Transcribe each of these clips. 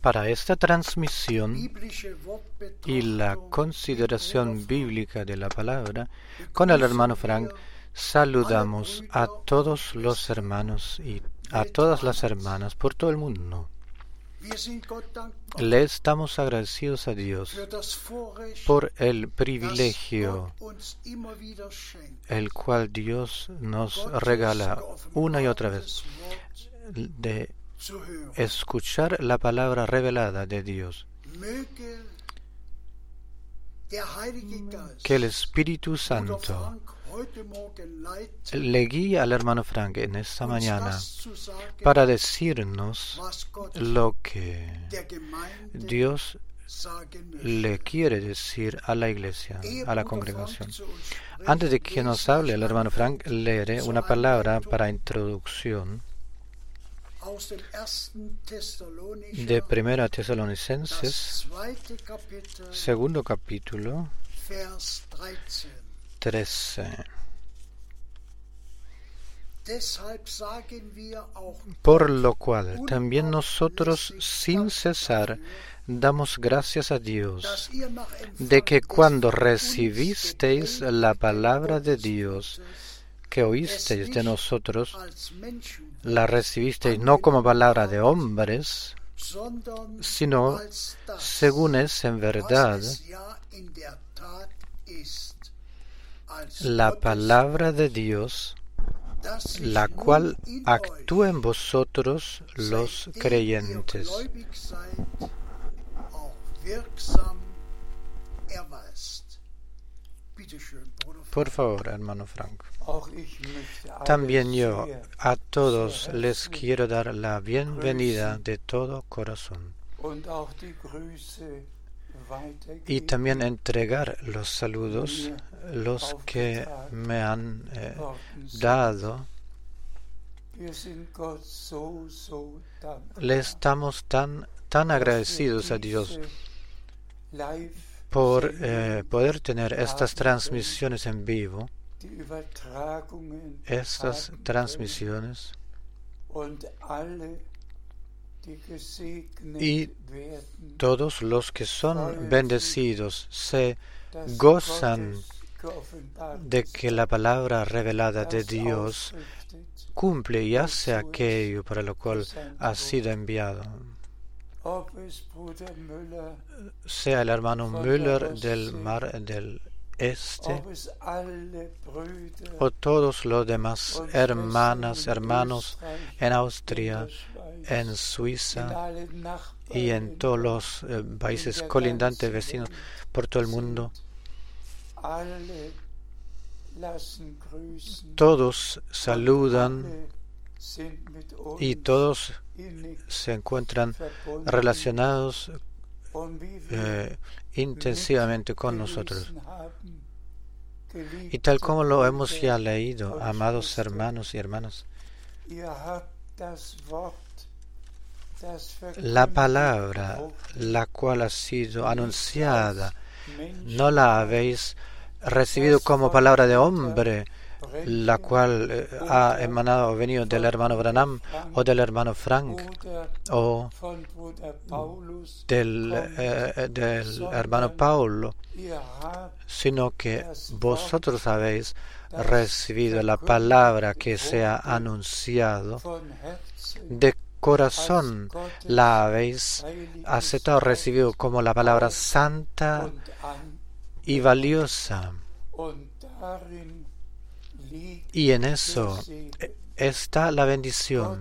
Para esta transmisión y la consideración bíblica de la palabra, con el hermano Frank saludamos a todos los hermanos y a todas las hermanas por todo el mundo. Le estamos agradecidos a Dios por el privilegio el cual Dios nos regala una y otra vez de escuchar la palabra revelada de Dios. Que el Espíritu Santo le guía al hermano Frank en esta mañana para decirnos lo que Dios le quiere decir a la iglesia, a la congregación. Antes de que nos hable el hermano Frank, leeré una palabra para introducción de Primera Tesalonicenses, segundo capítulo, 13. Por lo cual también nosotros sin cesar damos gracias a Dios de que cuando recibisteis la palabra de Dios que oísteis de nosotros, la recibisteis no como palabra de hombres, sino según es en verdad la palabra de Dios, la cual actúa en vosotros los creyentes. Por favor, hermano Frank. También yo a todos les quiero dar la bienvenida de todo corazón. y también entregar los saludos, los que me han eh, dado. Le estamos tan, tan agradecidos a Dios por eh, poder tener estas transmisiones en vivo, estas transmisiones y todos los que son bendecidos se gozan de que la palabra revelada de Dios cumple y hace aquello para lo cual ha sido enviado. Sea el hermano Müller del mar del este o todos los demás hermanas, hermanos en Austria, en Suiza y en todos los eh, países colindantes vecinos por todo el mundo. Todos saludan y todos se encuentran relacionados eh, intensivamente con nosotros. Y tal como lo hemos ya leído, amados hermanos y hermanas, la palabra la cual ha sido anunciada, no la habéis recibido como palabra de hombre, la cual eh, ha emanado o venido del hermano Branham o del hermano Frank o del, eh, del hermano Paulo, sino que vosotros habéis recibido la palabra que se ha anunciado de corazón la habéis aceptado, recibido como la palabra santa y valiosa. Y en eso está la bendición.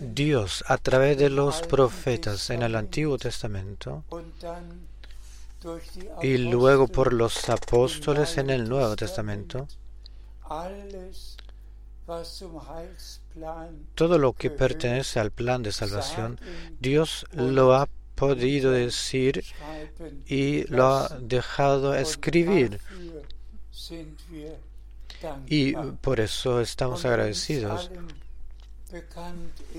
Dios a través de los profetas en el Antiguo Testamento y luego por los apóstoles en el Nuevo Testamento, todo lo que pertenece al plan de salvación, Dios lo ha podido decir y lo ha dejado escribir. Y por eso estamos agradecidos.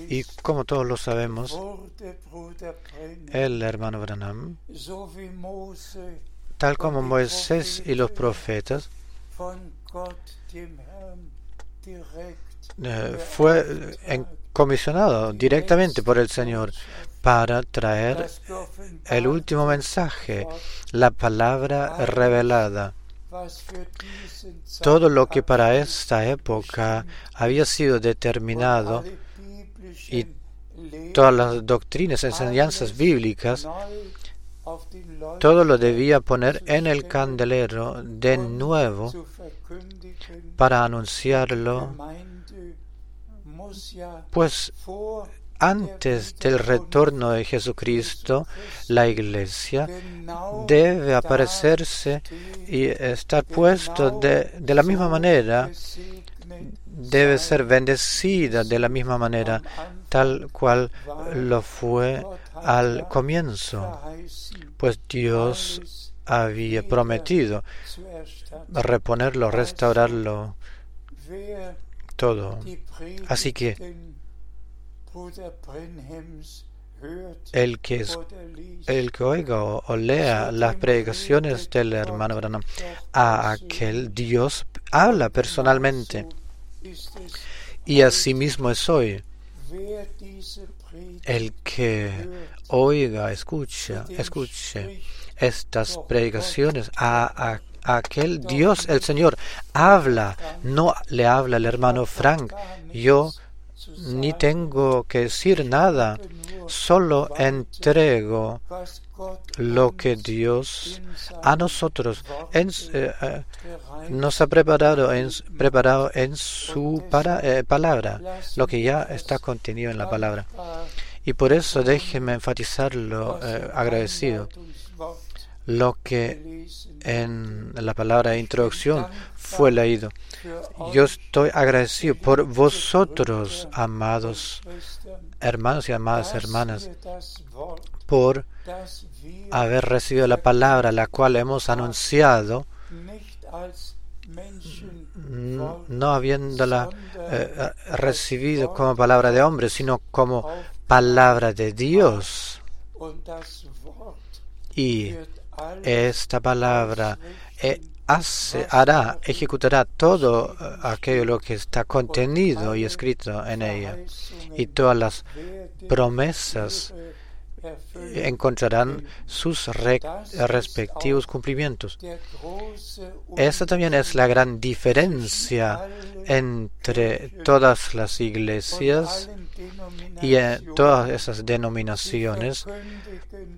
Y como todos lo sabemos, el hermano Branham, tal como Moisés y los profetas, eh, fue comisionado directamente por el Señor para traer el último mensaje, la palabra revelada. Todo lo que para esta época había sido determinado y todas las doctrinas, enseñanzas bíblicas, todo lo debía poner en el candelero de nuevo para anunciarlo, pues antes del retorno de Jesucristo, la iglesia debe aparecerse y estar puesto de, de, la misma manera, debe ser bendecida de la misma manera, tal cual lo fue al comienzo, pues Dios había prometido reponerlo, restaurarlo, todo. Así que el que, el que oiga o, lea las predicaciones del hermano Branham a aquel Dios habla personalmente. y asimismo es hoy. el que oiga, escucha, escuche estas predicaciones a, a aquel Dios, el Señor, habla, no le habla el hermano Frank, yo ni tengo que decir nada, solo entrego lo que Dios a nosotros eh, eh, nos ha preparado en, preparado en su eh, palabra, lo que ya está contenido en la palabra. Y por eso déjeme enfatizarlo agradecido lo que en la palabra introducción fue leído. Yo estoy agradecido por vosotros, amados hermanos y amadas hermanas, por haber recibido la palabra, la cual hemos anunciado, no habiéndola eh, recibido como palabra de hombre, sino como palabra de Dios. Y esta palabra eh, hace, hará, ejecutará todo eh, aquello lo que está contenido y escrito en ella. Y todas las promesas encontrarán sus respectivos cumplimientos. Esta también es la gran diferencia entre todas las iglesias y todas esas denominaciones,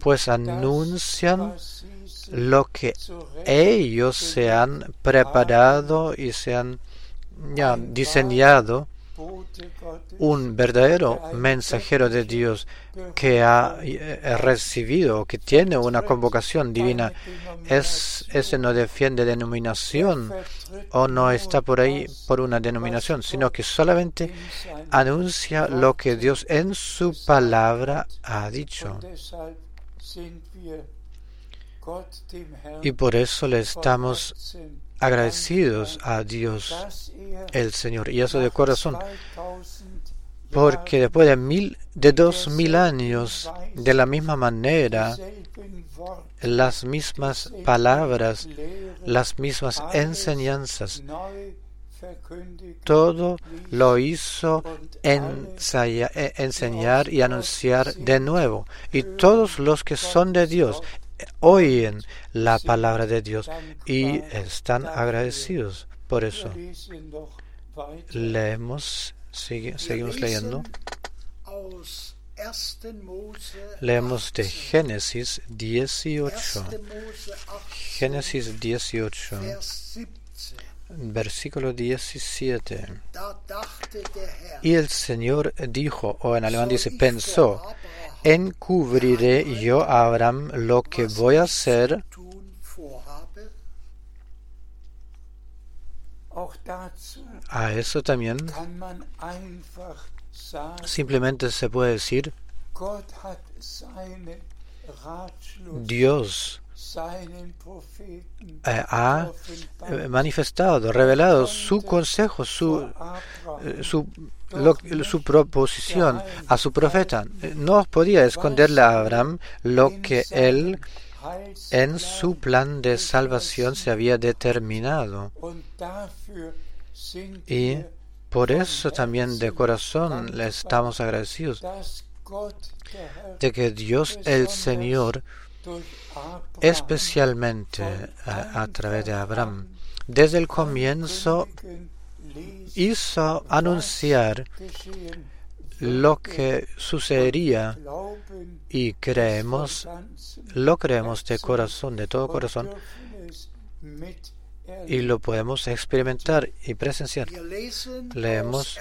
pues anuncian lo que ellos se han preparado y se han diseñado un verdadero mensajero de Dios que ha eh, recibido, que tiene una convocación divina, es, ese no defiende denominación o no está por ahí por una denominación, sino que solamente anuncia lo que Dios en su palabra ha dicho. Y por eso le estamos agradecidos a Dios el Señor, y eso de corazón, porque después de mil, de dos mil años, de la misma manera, las mismas palabras, las mismas enseñanzas, todo lo hizo e, enseñar y anunciar de nuevo. Y todos los que son de Dios oyen la palabra de Dios y están agradecidos por eso. Leemos, seguimos leyendo. Leemos de Génesis 18. Génesis 18. Versículo 17. Y el Señor dijo, o en alemán dice, pensó, encubriré yo a Abraham lo que voy a hacer. A eso también simplemente se puede decir, Dios ha manifestado, revelado su consejo, su, eh, su proposición a su profeta. No podía esconderle a Abraham lo que él en su plan de salvación se había determinado. Y por eso también de corazón le estamos agradecidos de que Dios el Señor, especialmente a, a través de Abraham, desde el comienzo hizo anunciar lo que sucedería y creemos, lo creemos de corazón, de todo corazón, y lo podemos experimentar y presenciar. Leemos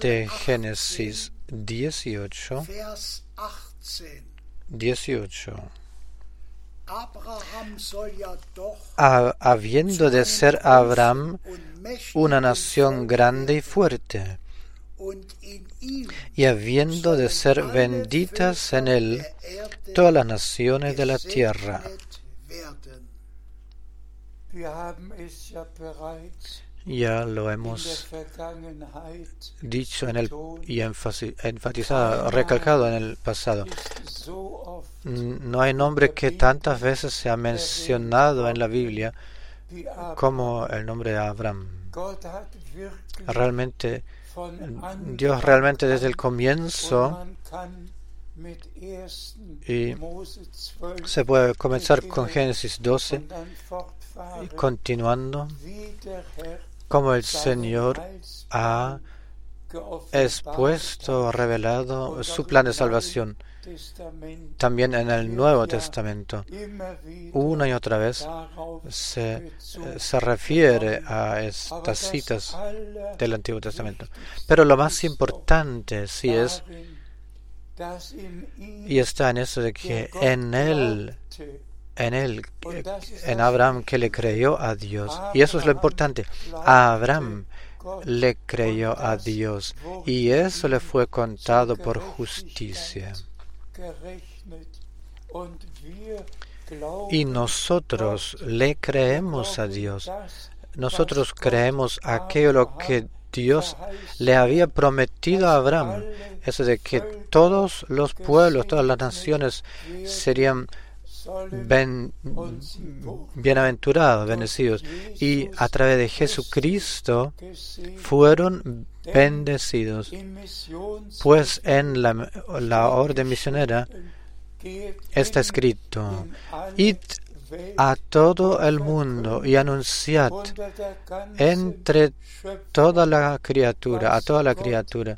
de Génesis 18, 18. habiendo de ser Abraham una nación grande y fuerte, y habiendo de ser benditas en él todas las naciones de la tierra. Ya lo hemos dicho en el, y enfatizado, recalcado en el pasado. No hay nombre que tantas veces se ha mencionado en la Biblia como el nombre de Abraham. Realmente, Dios realmente desde el comienzo y se puede comenzar con Génesis 12 y continuando como el Señor ha expuesto, revelado su plan de salvación también en el Nuevo Testamento. Una y otra vez se, se refiere a estas citas del Antiguo Testamento. Pero lo más importante sí es, y está en eso de que en él en él, en Abraham que le creyó a Dios. Y eso es lo importante. Abraham le creyó a Dios y eso le fue contado por justicia. Y nosotros le creemos a Dios. Nosotros creemos aquello que Dios le había prometido a Abraham, eso de que todos los pueblos, todas las naciones serían bienaventurados, bendecidos, y a través de Jesucristo fueron bendecidos. Pues en la, la orden misionera está escrito, id a todo el mundo y anunciad entre toda la criatura, a toda la criatura,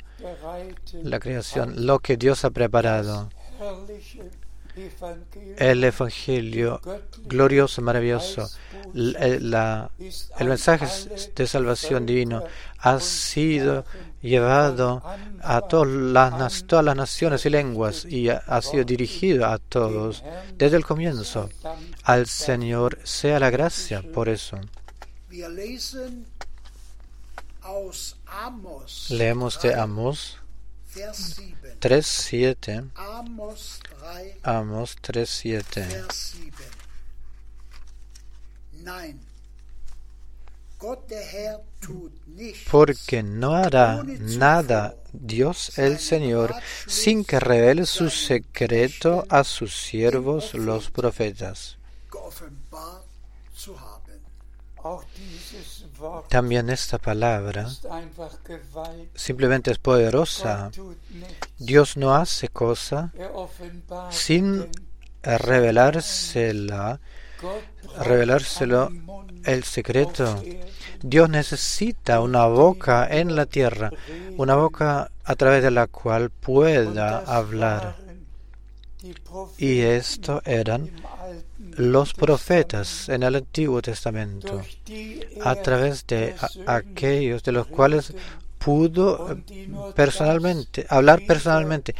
la creación, lo que Dios ha preparado el Evangelio glorioso, maravilloso, el, mensaje de salvación divino ha sido llevado a todas las, todas las naciones y lenguas y ha, sido dirigido a todos desde el comienzo. Al Señor sea la gracia por eso. Leemos de Amos 3.7. Amos 3.7. Porque no hará nada Dios el Señor sin que revele su secreto a sus siervos los profetas. También esta palabra simplemente es poderosa. Dios no hace cosa sin revelársela, revelárselo el secreto. Dios necesita una boca en la tierra, una boca a través de la cual pueda hablar. Y esto eran los profetas en el Antiguo Testamento, a través de aquellos de los cuales pudo personalmente, hablar personalmente,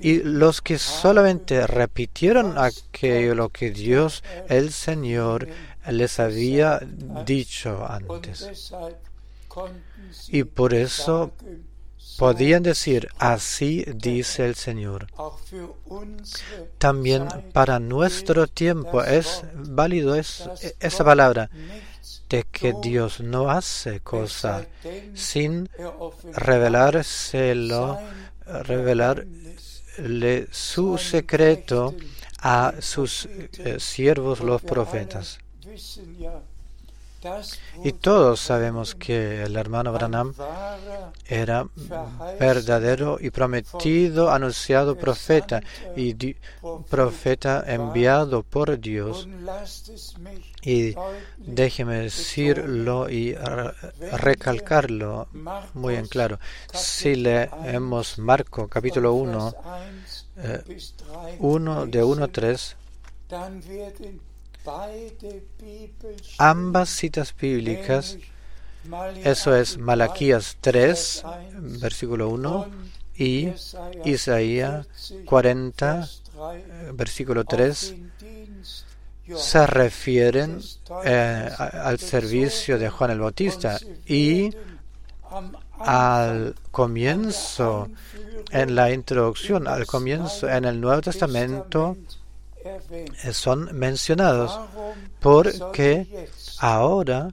y los que solamente repitieron aquello lo que Dios, el Señor, les había dicho antes. Y por eso podían decir, así dice el Señor. También para nuestro tiempo es válido esa palabra de que Dios no hace cosa sin revelárselo, revelarle su secreto a sus eh, siervos los profetas. Y todos sabemos que el hermano Branham era verdadero y prometido, anunciado profeta y profeta enviado por Dios. Y déjeme decirlo y recalcarlo muy en claro. Si leemos Marco capítulo 1, 1 eh, de 1 a 3, Ambas citas bíblicas, eso es Malaquías 3, versículo 1, y Isaías 40, versículo 3, se refieren eh, al servicio de Juan el Bautista y al comienzo, en la introducción, al comienzo en el Nuevo Testamento, son mencionados porque ahora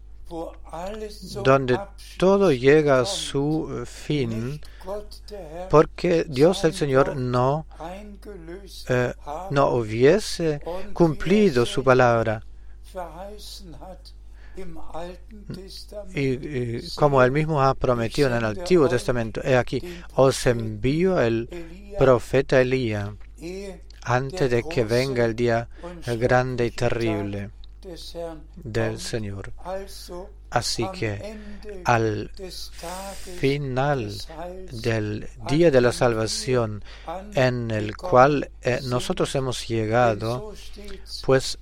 donde todo llega a su fin, porque Dios el Señor no, eh, no hubiese cumplido su palabra. Y, como él mismo ha prometido en el Antiguo Testamento, he aquí, os envío el profeta Elías antes de que venga el día grande y terrible del Señor. Así que al final del día de la salvación en el cual eh, nosotros hemos llegado, pues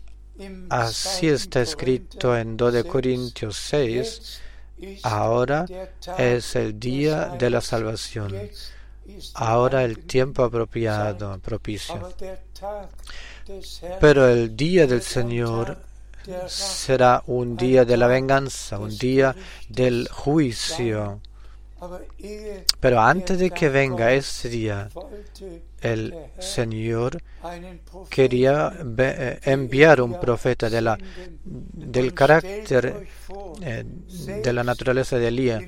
así está escrito en 2 de Corintios 6, ahora es el día de la salvación ahora el tiempo apropiado, propicio. Pero el día del Señor será un día de la venganza, un día del juicio. Pero antes de que venga ese día, el Señor quería eh, enviar un profeta de la, del carácter eh, de la naturaleza de Elías.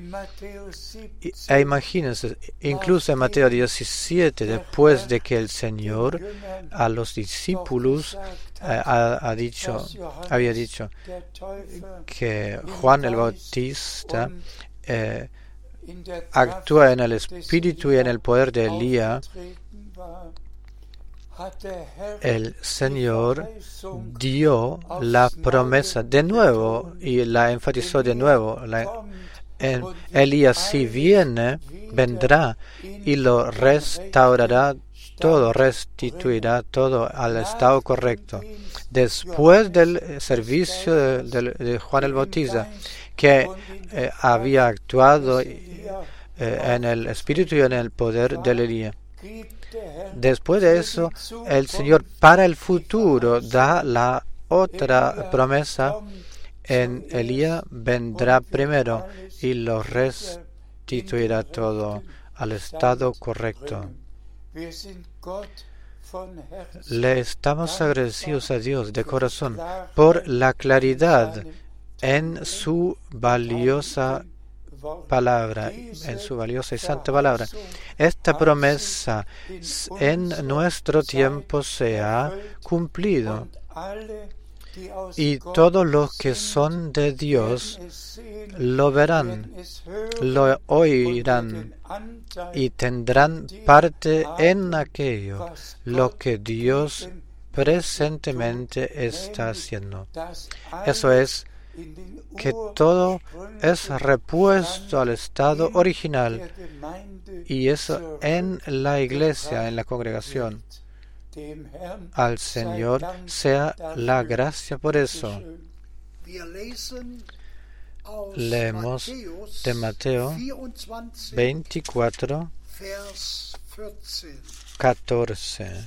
E imagínense, incluso en Mateo 17, después de que el Señor a los discípulos eh, ha, dicho, había dicho que Juan el Bautista actúa en el espíritu y en el poder de Elías, el Señor dio la promesa de nuevo y la enfatizó de nuevo. Elías si viene, vendrá y lo restaurará todo, restituirá todo al estado correcto. Después del servicio de, Juan el Bautista, que eh, había actuado eh, en el espíritu y en el poder de Elías. Después de eso, el Señor para el futuro da la otra promesa. En Elías vendrá primero y lo restituirá todo al estado correcto. Le estamos agradecidos a Dios de corazón por la claridad en su valiosa palabra, en su valiosa y santa palabra. Esta promesa en nuestro tiempo se ha cumplido y todos los que son de Dios lo verán, lo oirán y tendrán parte en aquello, lo que Dios presentemente está haciendo. Eso es que todo es repuesto al estado original y eso en la iglesia, en la congregación. Al Señor sea la gracia por eso. Leemos de Mateo 24, 14.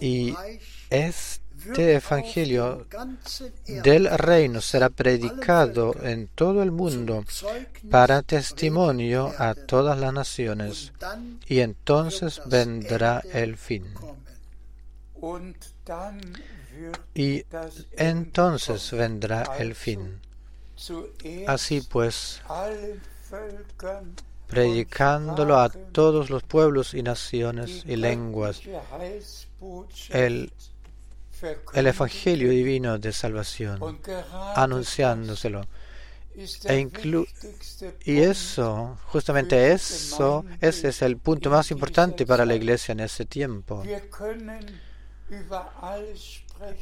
Y este este Evangelio del reino será predicado en todo el mundo para testimonio a todas las naciones y entonces vendrá el fin. Y entonces vendrá el fin. Así pues, predicándolo a todos los pueblos y naciones y lenguas, el el Evangelio divino de salvación, anunciándoselo. E y eso, justamente eso, ese es el punto más importante para la iglesia en ese tiempo.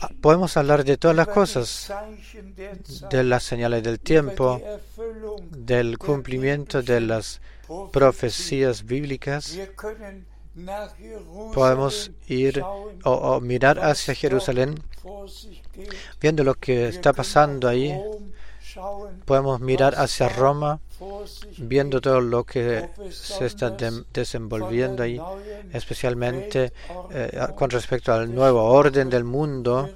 Ah, podemos hablar de todas las cosas, de las señales del tiempo, del cumplimiento de las profecías bíblicas. Podemos ir o, mirar hacia Jerusalén, viendo lo que está pasando ahí. Podemos mirar hacia Roma, viendo todo lo que se está desenvolviendo ahí, especialmente eh, con respecto al nuevo orden del mundo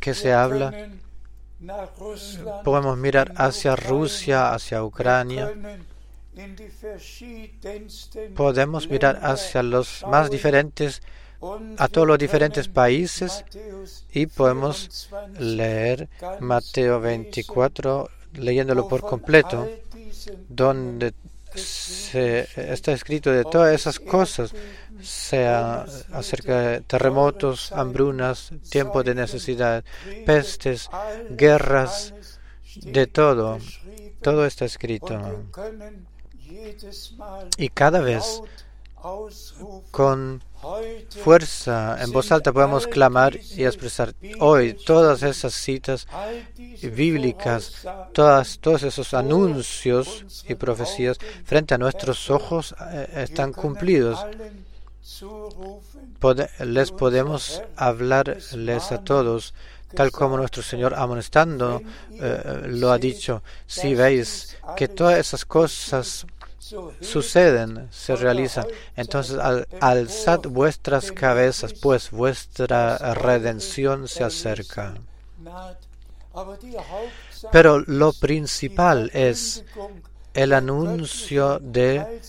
que se habla. Podemos mirar hacia Rusia, hacia Ucrania. Podemos mirar hacia los más diferentes, a todos los diferentes países y podemos leer Mateo 24, leyéndolo por completo donde está escrito de todas esas cosas, sea acerca de terremotos, hambrunas, tiempos de necesidad, pestes, guerras, de todo. Todo está escrito. Y cada vez con fuerza, en voz alta podemos clamar y expresar hoy todas esas citas bíblicas, todas, todos esos anuncios y profecías frente a nuestros ojos eh, están cumplidos. les podemos hablarles a todos, tal como nuestro Señor amonestando eh, lo ha dicho. Si veis que todas esas cosas suceden, se realizan. Entonces, alzad vuestras cabezas, pues vuestra redención se acerca. Pero lo principal es el anuncio de,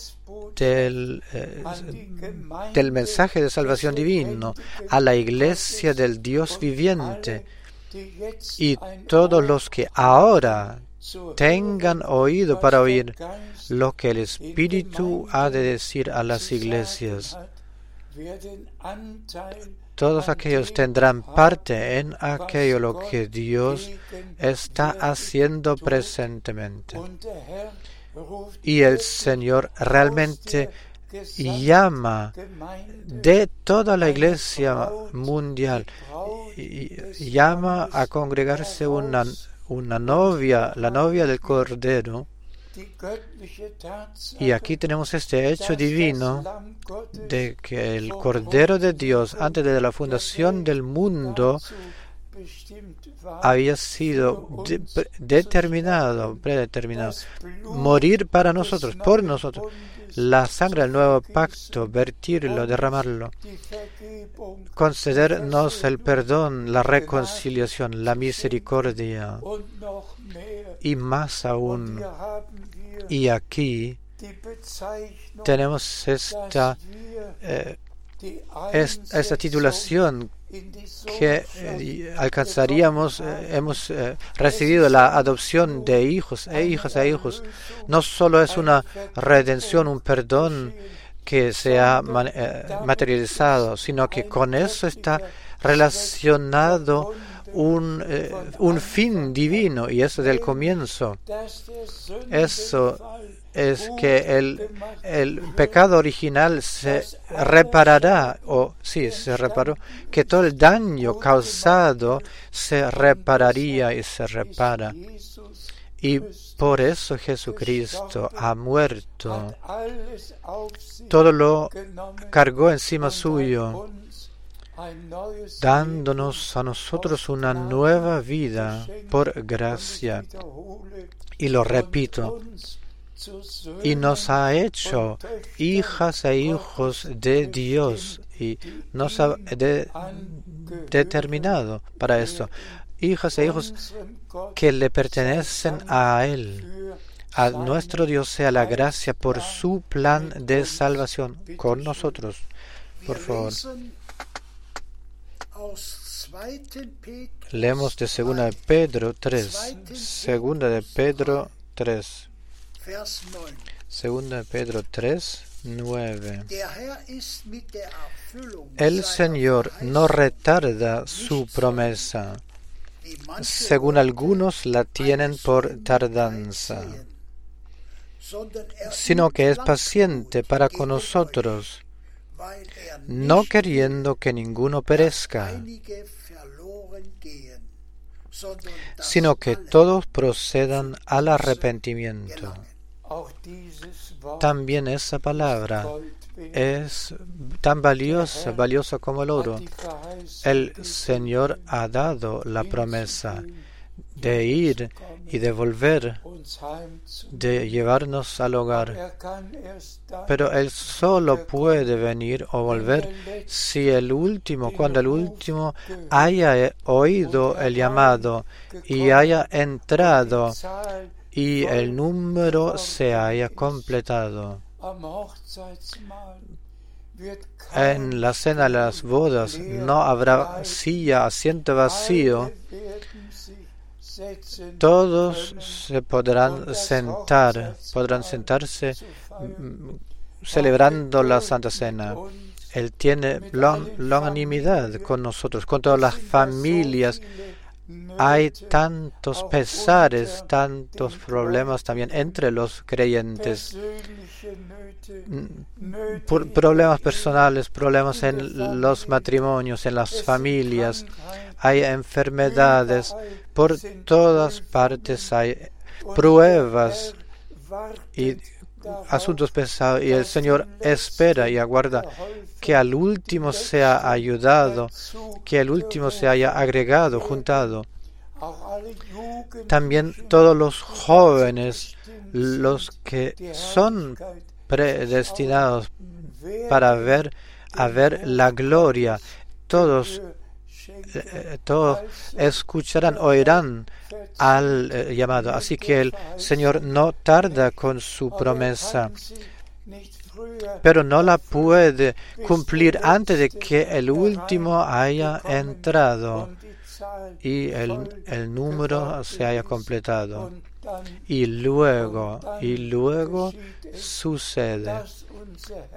del, eh, del mensaje de salvación divino a la iglesia del Dios viviente y todos los que ahora tengan oído para oír lo que el Espíritu ha de decir a las iglesias. Todos aquellos tendrán parte en aquello lo que Dios está haciendo presentemente. Y el Señor realmente llama de toda la iglesia mundial, llama a congregarse una una novia, la novia del Cordero. Y aquí tenemos este hecho divino de que el Cordero de Dios, antes de la fundación del mundo, había sido determinado, predeterminado, morir para nosotros, por nosotros. La sangre del nuevo pacto, vertirlo, derramarlo, concedernos el perdón, la reconciliación, la misericordia. Y más aún. Y aquí tenemos esta, eh, esta titulación que eh, alcanzaríamos, eh, hemos eh, recibido la adopción de hijos e hijas e hijos. No solo es una redención, un perdón que se ha materializado, sino que con eso está relacionado un, un fin divino y eso del comienzo. Eso es que el, el, pecado original se reparará, o sí, se reparó, que todo el daño causado se repararía y se repara. Y por eso Jesucristo ha muerto. Todo lo cargó encima suyo, dándonos a nosotros una nueva vida por gracia. Y lo repito, y nos ha hecho hijas e hijos de Dios y nos ha determinado para esto. Hijas e hijos que le pertenecen a Él. A nuestro Dios sea la gracia por su plan de salvación con nosotros. Por favor. Leemos de segunda de Pedro 3. Segunda de Pedro 3. Segunda Pedro 3, 9. El Señor no retarda su promesa, según algunos la tienen por tardanza, sino que es paciente para con nosotros, no queriendo que ninguno perezca, sino que todos procedan al arrepentimiento. También esa palabra es tan valiosa, valiosa como el oro. El Señor ha dado la promesa de ir y de volver, de llevarnos al hogar. Pero Él solo puede venir o volver si el último, cuando el último haya oído el llamado y haya entrado y el número se haya completado. En la cena de las bodas no habrá silla, asiento vacío. Todos se podrán sentar, podrán sentarse mm, celebrando la Santa Cena. Él tiene longanimidad con nosotros, con todas las familias hay tantos pesares, tantos problemas también entre los creyentes, problemas personales, problemas en los matrimonios, en las familias, hay enfermedades, por todas partes hay pruebas. Y asuntos pesados y el Señor espera y aguarda que al último sea ayudado, que el último se haya agregado, juntado. También todos los jóvenes, los que son predestinados para ver a ver la gloria, todos todos escucharán, oirán al eh, llamado. Así que el Señor no tarda con su promesa, pero no la puede cumplir antes de que el último haya entrado y el, el número se haya completado. Y luego, y luego sucede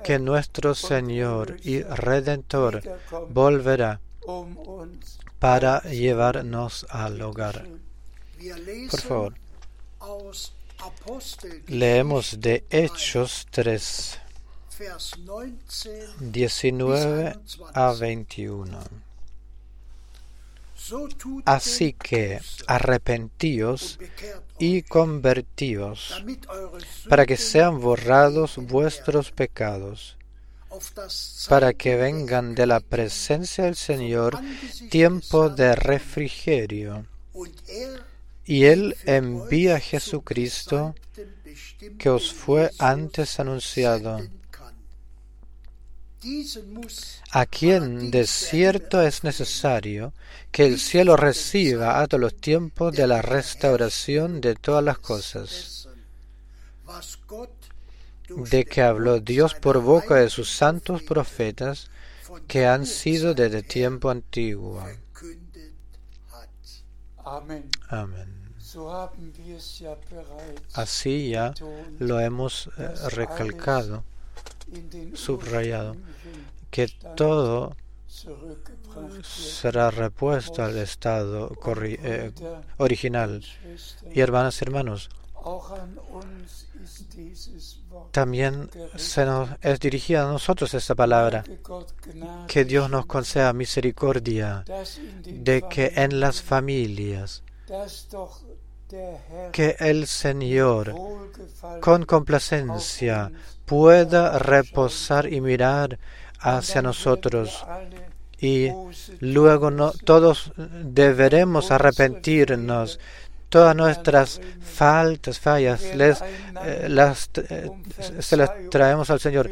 que nuestro Señor y Redentor volverá para llevarnos al hogar. Por favor, leemos de Hechos 3, 19 a 21. Así que arrepentíos y convertíos para que sean borrados vuestros pecados para que vengan de la presencia del Señor tiempo de refrigerio. Y Él envía a Jesucristo que os fue antes anunciado, a quien de cierto es necesario que el cielo reciba a todos los tiempos de la restauración de todas las cosas de que habló Dios por boca de sus santos profetas que han sido desde tiempo antiguo. Amén. Así ya lo hemos eh, recalcado, subrayado, que todo será repuesto al estado eh, original. Y hermanas y hermanos, también se nos es dirigida a nosotros esta palabra. Que Dios nos conceda misericordia de que en las familias que el Señor con complacencia pueda reposar y mirar hacia nosotros y luego no, todos deberemos arrepentirnos todas nuestras faltas, fallas, les, eh, las, eh, se las traemos al Señor.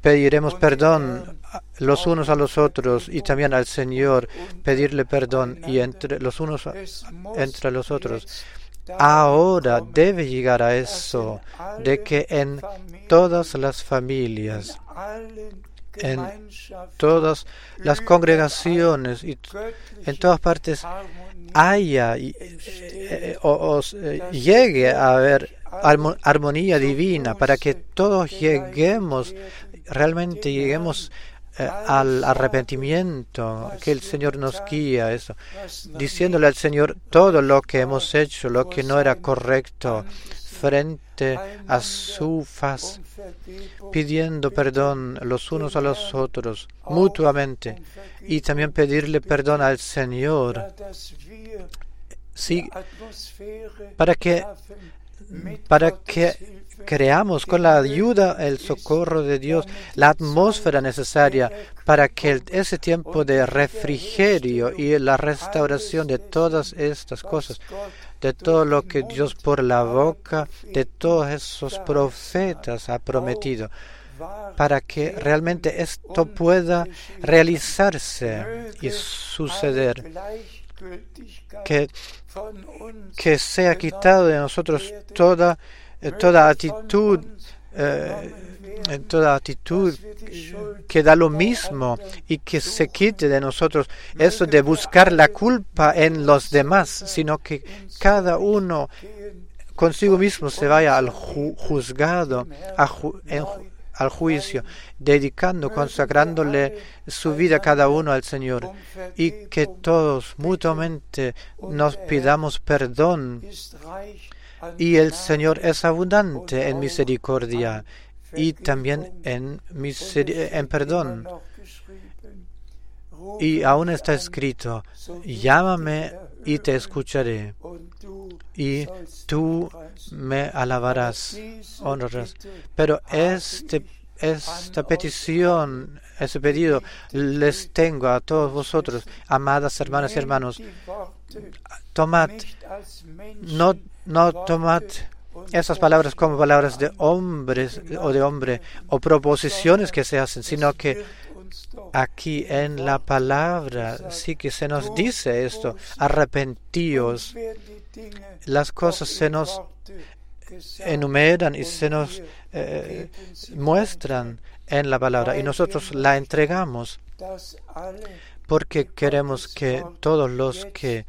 Pediremos perdón los unos a los otros y también al Señor pedirle perdón y entre los unos entre los otros. Ahora debe llegar a eso de que en todas las familias, en todas las congregaciones y en todas partes haya eh, o, llegue a haber armonía divina, para que todos lleguemos, realmente lleguemos eh, al arrepentimiento, que el Señor nos guía, eso, diciéndole al Señor todo lo que hemos hecho, lo que no era correcto frente a su faz, pidiendo perdón los unos a los otros mutuamente y también pedirle perdón al Señor. Sí, para que para que creamos con la ayuda, el socorro de Dios, la atmósfera necesaria para que ese tiempo de refrigerio y la restauración de todas estas cosas, de todo lo que Dios por la boca de todos esos profetas ha prometido, para que realmente esto pueda realizarse y suceder. Que, que sea quitado de nosotros toda eh, toda actitud, eh, toda actitud que da lo mismo y que se quite de nosotros eso de buscar la culpa en los demás, sino que cada uno consigo mismo se vaya al juzgado, al juicio, dedicando, consagrándole su vida cada uno al Señor. Y que todos mutuamente nos pidamos perdón y el Señor es abundante en misericordia y también en, en perdón. Y aún está escrito, llámame y te escucharé, y tú me alabarás, honrarás. Pero este, esta petición, ese pedido, les tengo a todos vosotros, amadas hermanas y hermanos. Tomad, no no tomad esas palabras como palabras de hombres o de hombre o proposiciones que se hacen, sino que aquí en la palabra sí que se nos dice esto, arrepentíos. Las cosas se nos enumeran y se nos eh, muestran en la palabra y nosotros la entregamos porque queremos que todos los que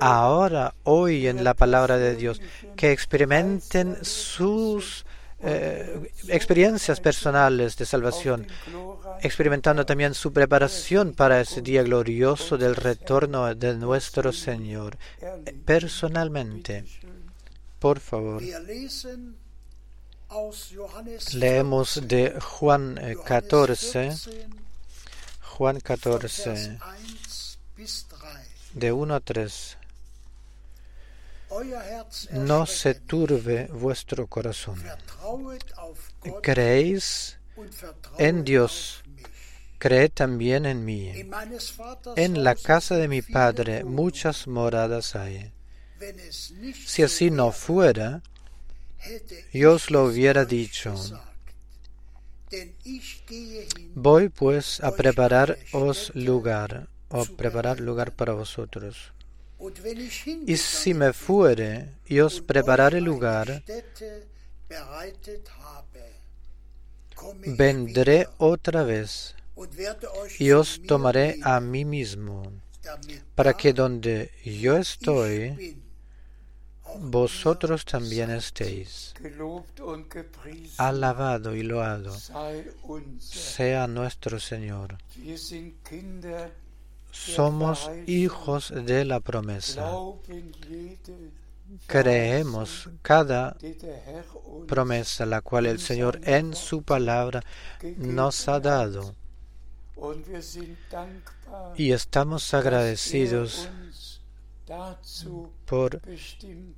ahora oyen la palabra de Dios, que experimenten sus eh, experiencias personales de salvación, experimentando también su preparación para ese día glorioso del retorno de nuestro Señor. Personalmente, por favor, leemos de Juan 14, eh, Juan 14 de 1 a 3. No se turbe vuestro corazón. Creéis en Dios, creed también en mí. En la casa de mi Padre muchas moradas hay. Si así no fuera, yo os lo hubiera dicho. Voy pues a prepararos lugar o preparar lugar para vosotros. Y si me fuere y os prepararé lugar, vendré otra vez y os tomaré a mí mismo, para que donde yo estoy, vosotros también estéis. Alabado y loado sea nuestro Señor somos hijos de la promesa. Creemos cada promesa la cual el Señor en su palabra nos ha dado. Y estamos agradecidos por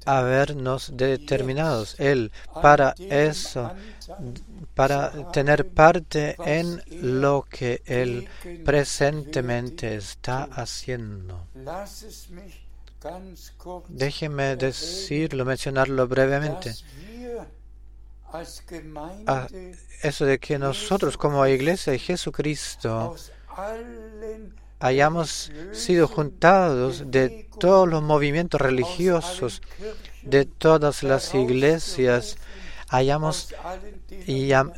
habernos determinados Él para eso, para tener parte en lo que Él presentemente está haciendo. Déjeme decirlo, mencionarlo brevemente. Ah, eso de que nosotros como iglesia de Jesucristo hayamos sido juntados de todos los movimientos religiosos, de todas las iglesias, hayamos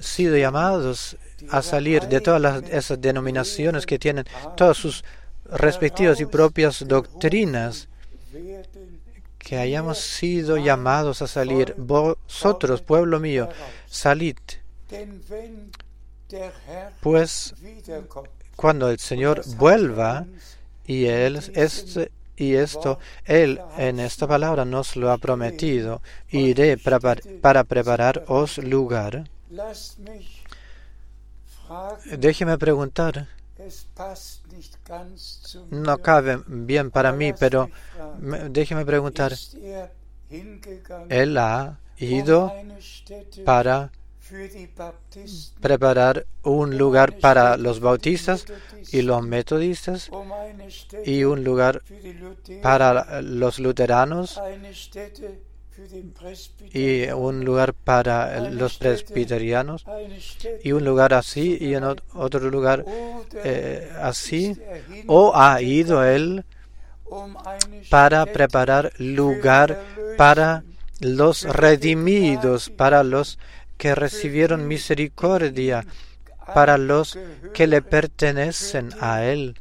sido llamados a salir de todas esas denominaciones que tienen todas sus respectivas y propias doctrinas que hayamos sido llamados a salir. Vosotros, pueblo mío, salid. Pues cuando el Señor vuelva, y, él, este, y esto, Él en esta palabra nos lo ha prometido, iré para, para prepararos lugar. Déjeme preguntar, no cabe bien para mí, pero déjeme preguntar, Él ha ido para preparar un lugar para los bautistas y los metodistas y un lugar para los luteranos y un lugar para los presbiterianos y un lugar así y otro lugar eh, así. O ha ido él para preparar lugar para los redimidos para los que recibieron misericordia para los que le pertenecen a Él,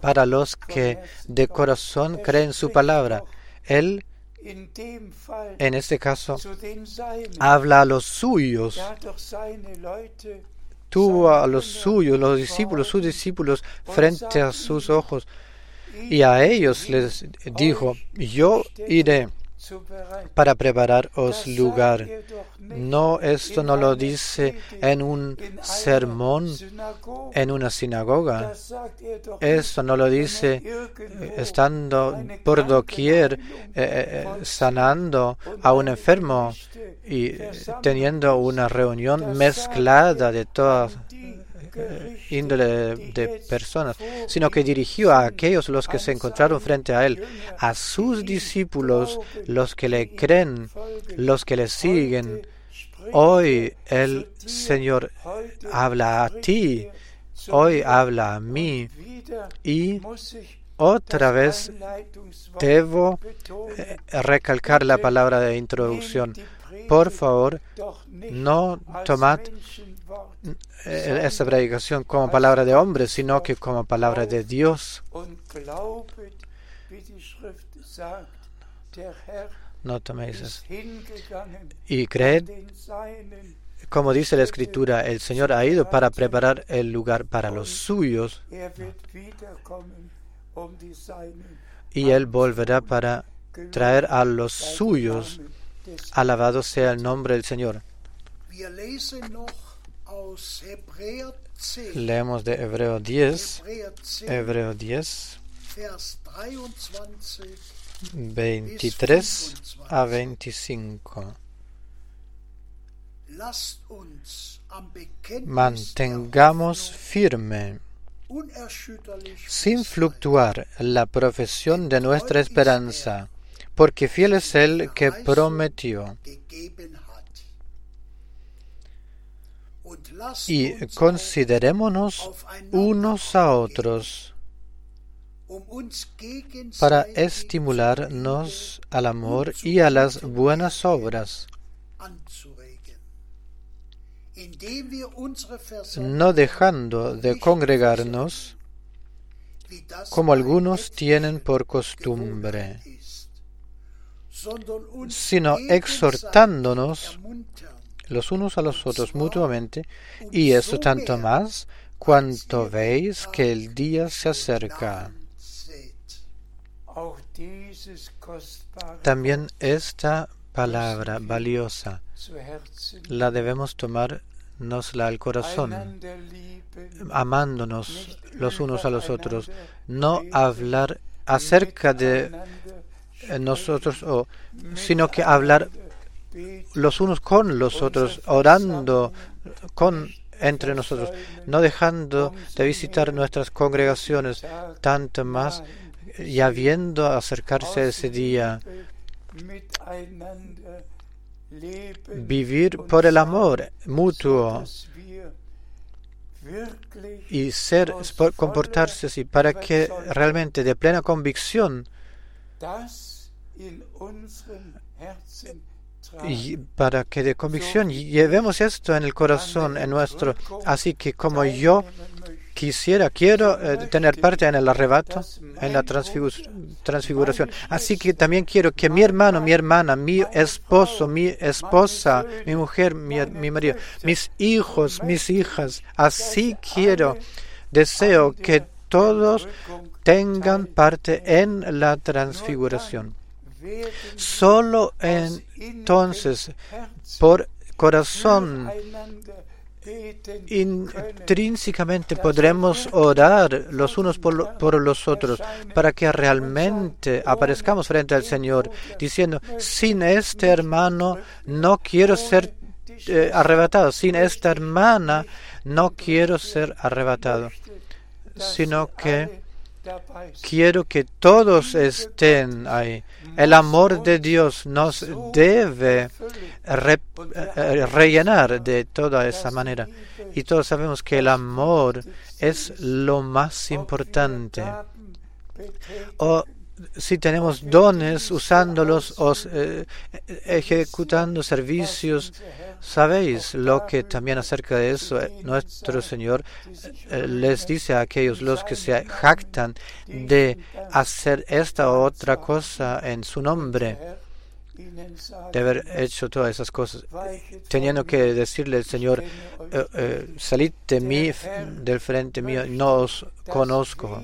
para los que de corazón creen su palabra. Él, en este caso, habla a los suyos, tuvo a los suyos, los discípulos, sus discípulos, frente a sus ojos, y a ellos les dijo, yo iré para prepararos lugar. No, esto no lo dice en un sermón, en una sinagoga. Esto no lo dice eh, estando por doquier, eh, eh, sanando a un enfermo y teniendo una reunión mezclada de todas índole de personas, sino que dirigió a aquellos los que se encontraron frente a él, a sus discípulos, los que le creen, los que le siguen. Hoy el Señor habla a ti, hoy habla a mí y otra vez debo eh, recalcar la palabra de introducción. Por favor, no tomad eh, esta predicación como palabra de hombre, sino que como palabra de Dios. No toméis. Y creed, como dice la Escritura, el Señor ha ido para preparar el lugar para los suyos y Él volverá para traer a los suyos. Alabado sea el nombre del Señor. Leemos de Hebreo 10, Hebreo 10, 23 a 25. Mantengamos firme, sin fluctuar, la profesión de nuestra esperanza, porque fiel es el que prometió y considerémonos unos a otros para estimularnos al amor y a las buenas obras, no dejando de congregarnos como algunos tienen por costumbre, sino exhortándonos los unos a los otros mutuamente, y eso tanto más cuanto veis que el día se acerca. También esta palabra valiosa la debemos tomárnosla al corazón, amándonos los unos a los otros, no hablar acerca de nosotros, sino que hablar los unos con los otros, orando con entre nosotros, no dejando de visitar nuestras congregaciones, tanto más ya viendo acercarse ese día, vivir por el amor mutuo y ser, comportarse así, para que realmente de plena convicción y para que de convicción llevemos esto en el corazón, en nuestro. Así que como yo quisiera, quiero eh, tener parte en el arrebato, en la transfiguración. Así que también quiero que mi hermano, mi hermana, mi esposo, mi esposa, mi mujer, mi, mi marido, mis hijos, mis hijas, así quiero, deseo que todos tengan parte en la transfiguración. Solo entonces, por corazón, intrínsecamente podremos orar los unos por, los otros para que realmente aparezcamos frente al Señor diciendo, sin este hermano no quiero ser eh, arrebatado, sin esta hermana no quiero ser arrebatado, sino que quiero que todos estén ahí. El amor de Dios nos debe eh, rellenar de toda esa manera. Y todos sabemos que el amor es lo más importante. Si tenemos dones usándolos o eh, ejecutando servicios, sabéis lo que también acerca de eso eh, nuestro Señor eh, les dice a aquellos los que se jactan de hacer esta o otra cosa en su nombre de haber hecho todas esas cosas, teniendo que decirle al Señor, salid de mí, del frente mío, no os conozco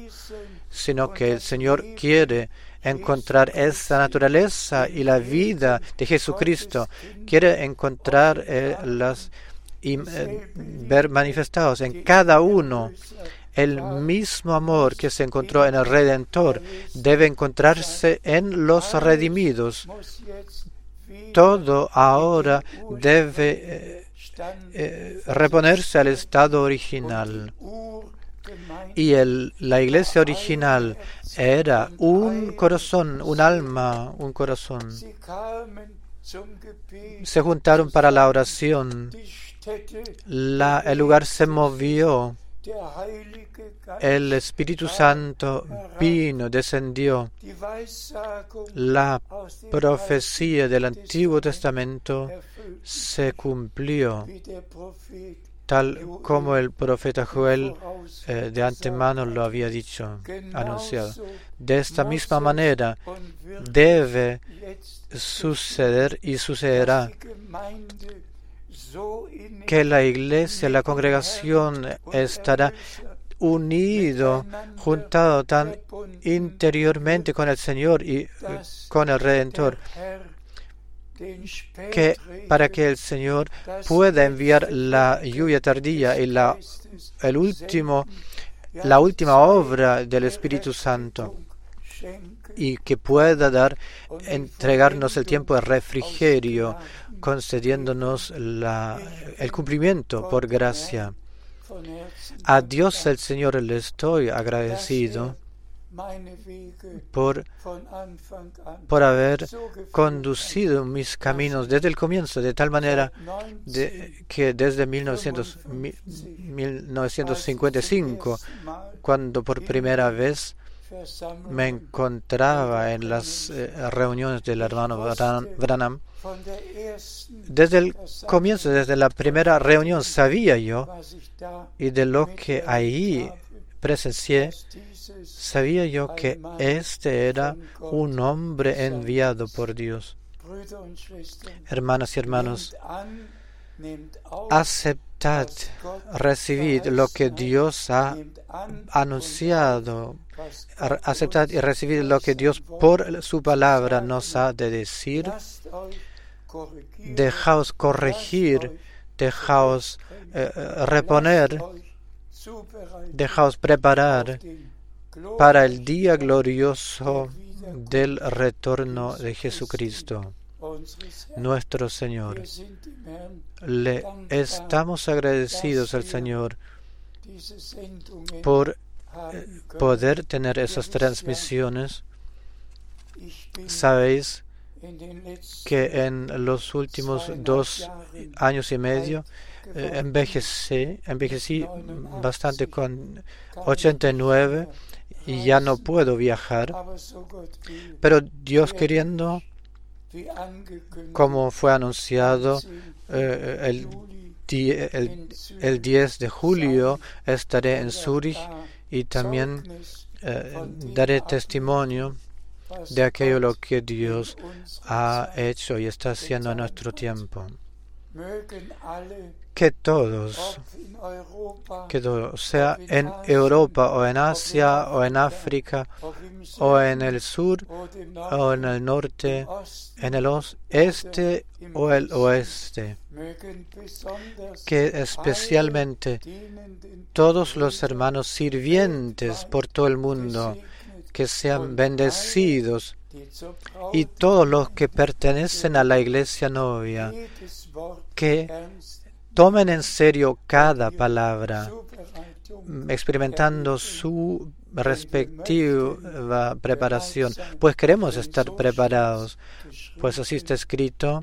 sino que el Señor quiere encontrar esa naturaleza y la vida de Jesucristo, quiere encontrar eh, las y eh, ver manifestados en cada uno el mismo amor que se encontró en el Redentor debe encontrarse en los redimidos. Todo ahora debe eh, reponerse al estado original y la iglesia original era un corazón, un alma, un corazón. Se juntaron para la oración. El lugar se movió. El Espíritu Santo vino, descendió. La profecía del Antiguo Testamento se cumplió tal como el profeta Joel eh, de antemano lo había dicho, anunciado. De esta misma manera debe suceder y sucederá que la iglesia, la congregación estará unido, juntado tan interiormente con el Señor y con el Redentor, que para que el Señor pueda enviar la lluvia tardía y la, el último, la última obra del Espíritu Santo y que pueda dar, entregarnos el tiempo de refrigerio, concediéndonos la, el cumplimiento por gracia. A Dios el Señor le estoy agradecido por, por haber conducido mis caminos desde el comienzo, de tal manera que desde 1955, cuando por primera vez me encontraba en las eh, reuniones del hermano Branham, desde el comienzo, desde la primera reunión, sabía yo y de lo que ahí presencié, sabía yo que este era un hombre enviado por Dios. Hermanas y hermanos, aceptad, recibid lo que Dios ha anunciado, aceptad y recibid lo que Dios por su palabra nos ha de decir. Dejaos corregir, dejaos eh, reponer, dejaos preparar para el día glorioso del retorno de Jesucristo, nuestro Señor. Le estamos agradecidos al Señor por eh, poder tener esas transmisiones. Sabéis que en los últimos dos años y medio eh, envejecí, envejecí bastante con 89 y ya no puedo viajar, pero Dios queriendo, como fue anunciado eh, el el, 10 de julio estaré en Zurich y también eh, daré testimonio de aquello lo que Dios ha hecho y está haciendo en nuestro tiempo que todos, que todos, sea en Europa o en Asia o en África o en el sur o en el norte, en el este o el oeste, que especialmente todos los hermanos sirvientes por todo el mundo, que sean bendecidos y todos los que pertenecen a la iglesia novia, que tomen en serio cada palabra, experimentando su respectiva preparación, pues queremos estar preparados, pues así está escrito,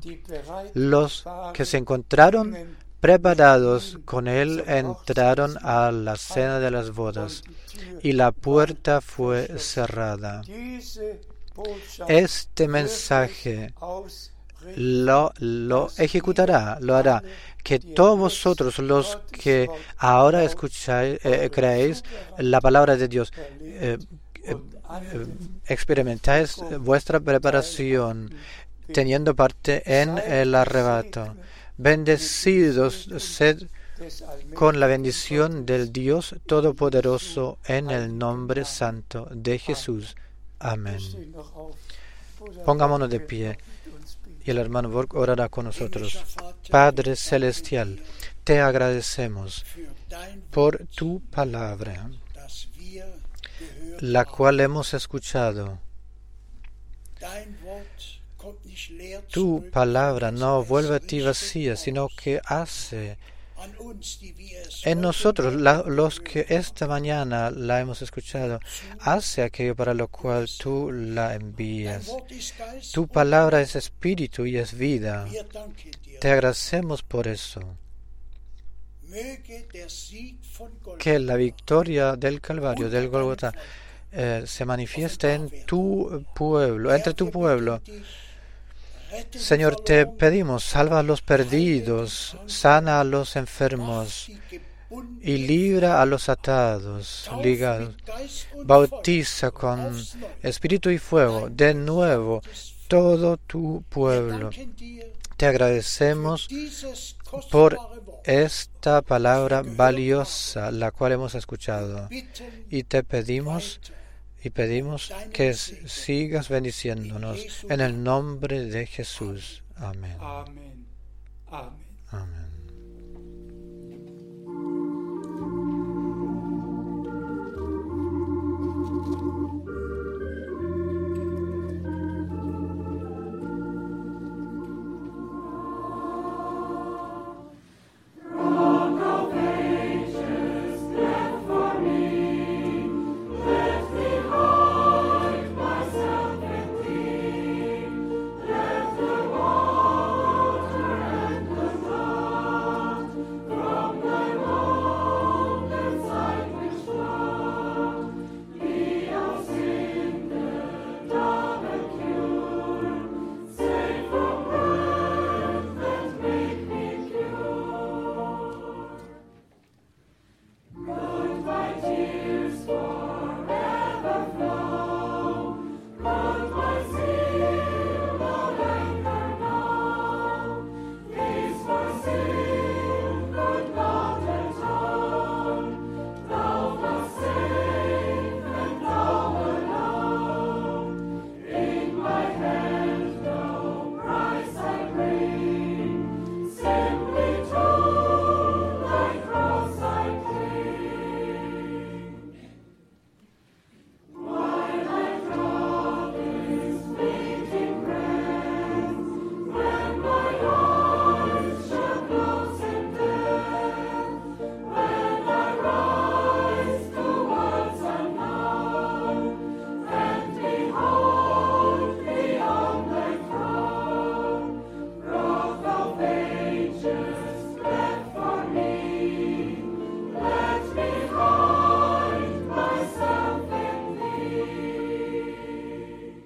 los que se encontraron preparados con él entraron a la cena de las bodas y la puerta fue cerrada. Este mensaje lo, lo ejecutará, lo hará. Que todos vosotros los que ahora escucháis, eh, creéis la palabra de Dios, eh, eh, experimentáis vuestra preparación teniendo parte en el arrebato. Bendecidos sed con la bendición del Dios Todopoderoso en el nombre santo de Jesús. Amén. Pongámonos de pie y el hermano Borg orará con nosotros. Padre Celestial, te agradecemos por tu palabra, la cual hemos escuchado. Tu palabra no vuelve a ti vacía, sino que hace en nosotros, los que esta mañana la hemos escuchado, hace aquello para lo cual tú la envías. Tu palabra es espíritu y es vida. Te agradecemos por eso. Que la victoria del Calvario, del Golgotha, eh, se manifieste en tu pueblo, entre tu pueblo Señor, te pedimos, salva a los perdidos, sana a los enfermos y libra a los atados, ligados. Bautiza con espíritu y fuego de nuevo todo tu pueblo. Te agradecemos por esta palabra valiosa, la cual hemos escuchado. Y te pedimos y pedimos que sigas bendiciéndonos en el nombre de Jesús. Amén.